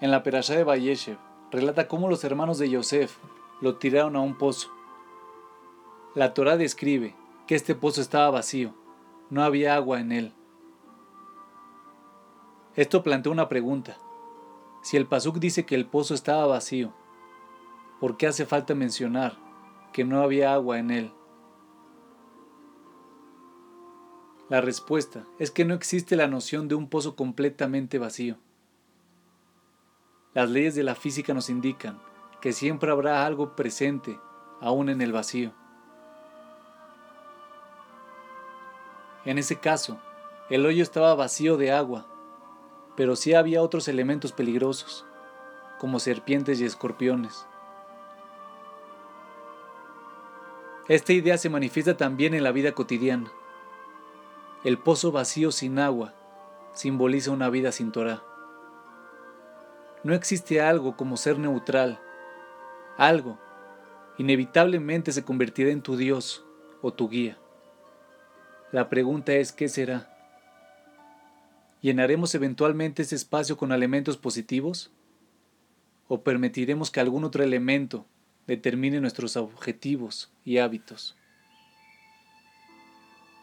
En la Perashá de Bayeshev relata cómo los hermanos de Yosef lo tiraron a un pozo. La Torá describe que este pozo estaba vacío, no había agua en él. Esto plantea una pregunta. Si el Pasuk dice que el pozo estaba vacío, ¿por qué hace falta mencionar que no había agua en él? La respuesta es que no existe la noción de un pozo completamente vacío. Las leyes de la física nos indican que siempre habrá algo presente aún en el vacío. En ese caso, el hoyo estaba vacío de agua, pero sí había otros elementos peligrosos, como serpientes y escorpiones. Esta idea se manifiesta también en la vida cotidiana. El pozo vacío sin agua simboliza una vida sin Torah. No existe algo como ser neutral. Algo inevitablemente se convertirá en tu Dios o tu guía. La pregunta es ¿qué será? ¿Llenaremos eventualmente ese espacio con elementos positivos? ¿O permitiremos que algún otro elemento determine nuestros objetivos y hábitos?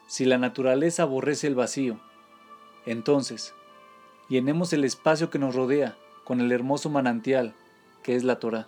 Si la naturaleza aborrece el vacío, entonces llenemos el espacio que nos rodea con el hermoso manantial que es la Torah.